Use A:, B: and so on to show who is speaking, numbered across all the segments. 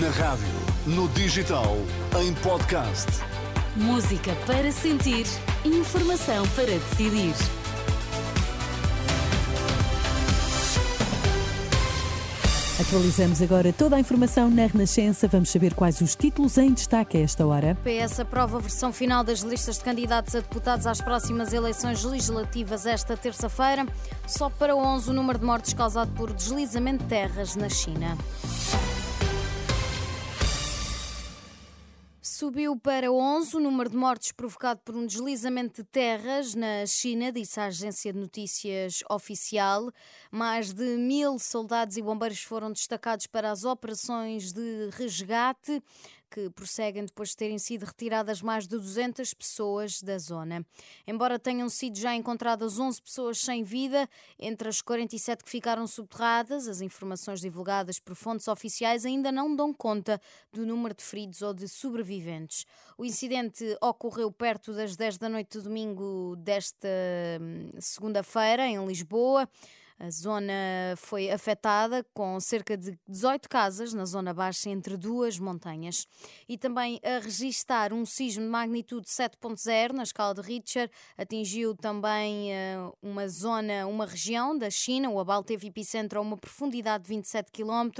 A: Na rádio, no digital, em podcast.
B: Música para sentir, informação para decidir.
C: Atualizamos agora toda a informação na Renascença. Vamos saber quais os títulos em destaque a esta hora.
D: PS aprova a versão final das listas de candidatos a deputados às próximas eleições legislativas esta terça-feira. Só para 11 o número de mortes causado por deslizamento de terras na China. Subiu para 11 o número de mortes provocado por um deslizamento de terras na China, disse a agência de notícias oficial. Mais de mil soldados e bombeiros foram destacados para as operações de resgate que prosseguem depois de terem sido retiradas mais de 200 pessoas da zona. Embora tenham sido já encontradas 11 pessoas sem vida, entre as 47 que ficaram subterradas, as informações divulgadas por fontes oficiais ainda não dão conta do número de feridos ou de sobreviventes. O incidente ocorreu perto das 10 da noite de domingo desta hum, segunda-feira, em Lisboa. A zona foi afetada com cerca de 18 casas na zona baixa entre duas montanhas. E também a registar um sismo de magnitude 7.0 na escala de Richter atingiu também uh, uma zona, uma região da China. O abalo teve epicentro a uma profundidade de 27 km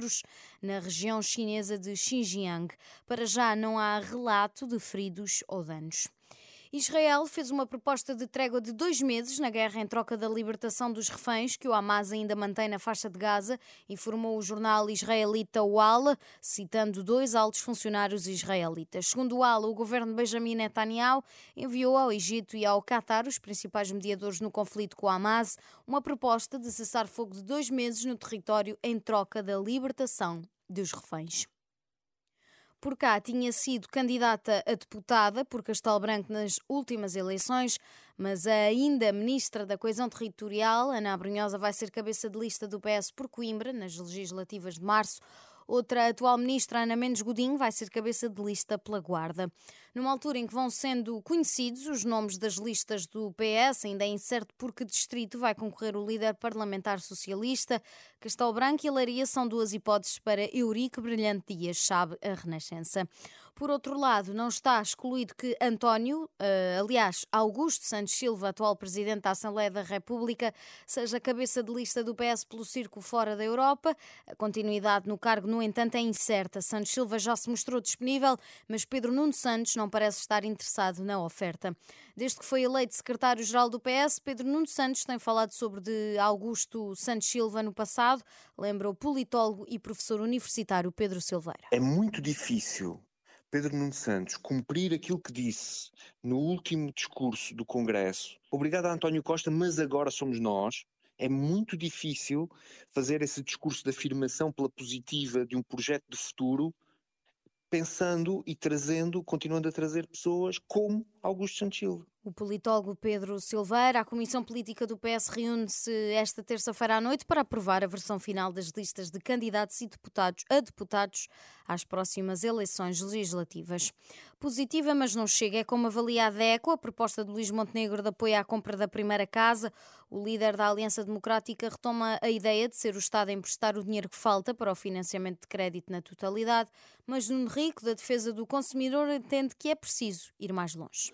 D: na região chinesa de Xinjiang. Para já não há relato de feridos ou danos. Israel fez uma proposta de trégua de dois meses na guerra em troca da libertação dos reféns que o Hamas ainda mantém na faixa de Gaza, informou o jornal israelita Wall, citando dois altos funcionários israelitas. Segundo o o governo Benjamin Netanyahu enviou ao Egito e ao Qatar, os principais mediadores no conflito com o Hamas, uma proposta de cessar fogo de dois meses no território em troca da libertação dos reféns por cá tinha sido candidata a deputada por Castelo Branco nas últimas eleições, mas ainda ministra da Coesão Territorial, Ana Abrunhosa, vai ser cabeça de lista do PS por Coimbra nas legislativas de março. Outra atual ministra, Ana Mendes Godinho, vai ser cabeça de lista pela Guarda. Numa altura em que vão sendo conhecidos os nomes das listas do PS, ainda é incerto por que distrito vai concorrer o líder parlamentar socialista. Castelo Branco e Laria são duas hipóteses para Eurico Brilhante Dias, sabe a Renascença. Por outro lado, não está excluído que António, uh, aliás, Augusto Santos Silva, atual presidente da Assembleia da República, seja cabeça de lista do PS pelo círculo fora da Europa. A continuidade no cargo, no entanto, é incerta. Santos Silva já se mostrou disponível, mas Pedro Nuno Santos não parece estar interessado na oferta. Desde que foi eleito secretário-geral do PS, Pedro Nuno Santos tem falado sobre de Augusto Santos Silva no passado, lembra o politólogo e professor universitário Pedro Silveira.
E: É muito difícil Pedro Nuno Santos cumprir aquilo que disse no último discurso do Congresso, obrigado a António Costa, mas agora somos nós, é muito difícil fazer esse discurso de afirmação pela positiva de um projeto de futuro, pensando e trazendo, continuando a trazer pessoas como Augusto Santos Silva.
D: O politólogo Pedro Silveira, a Comissão Política do PS reúne-se esta terça-feira à noite para aprovar a versão final das listas de candidatos e deputados a deputados às próximas eleições legislativas. Positiva, mas não chega. É como avalia a DECO, a proposta de Luís Montenegro de apoio à compra da primeira casa. O líder da Aliança Democrática retoma a ideia de ser o Estado a emprestar o dinheiro que falta para o financiamento de crédito na totalidade, mas Nuno Rico, da defesa do consumidor, entende que é preciso ir mais longe.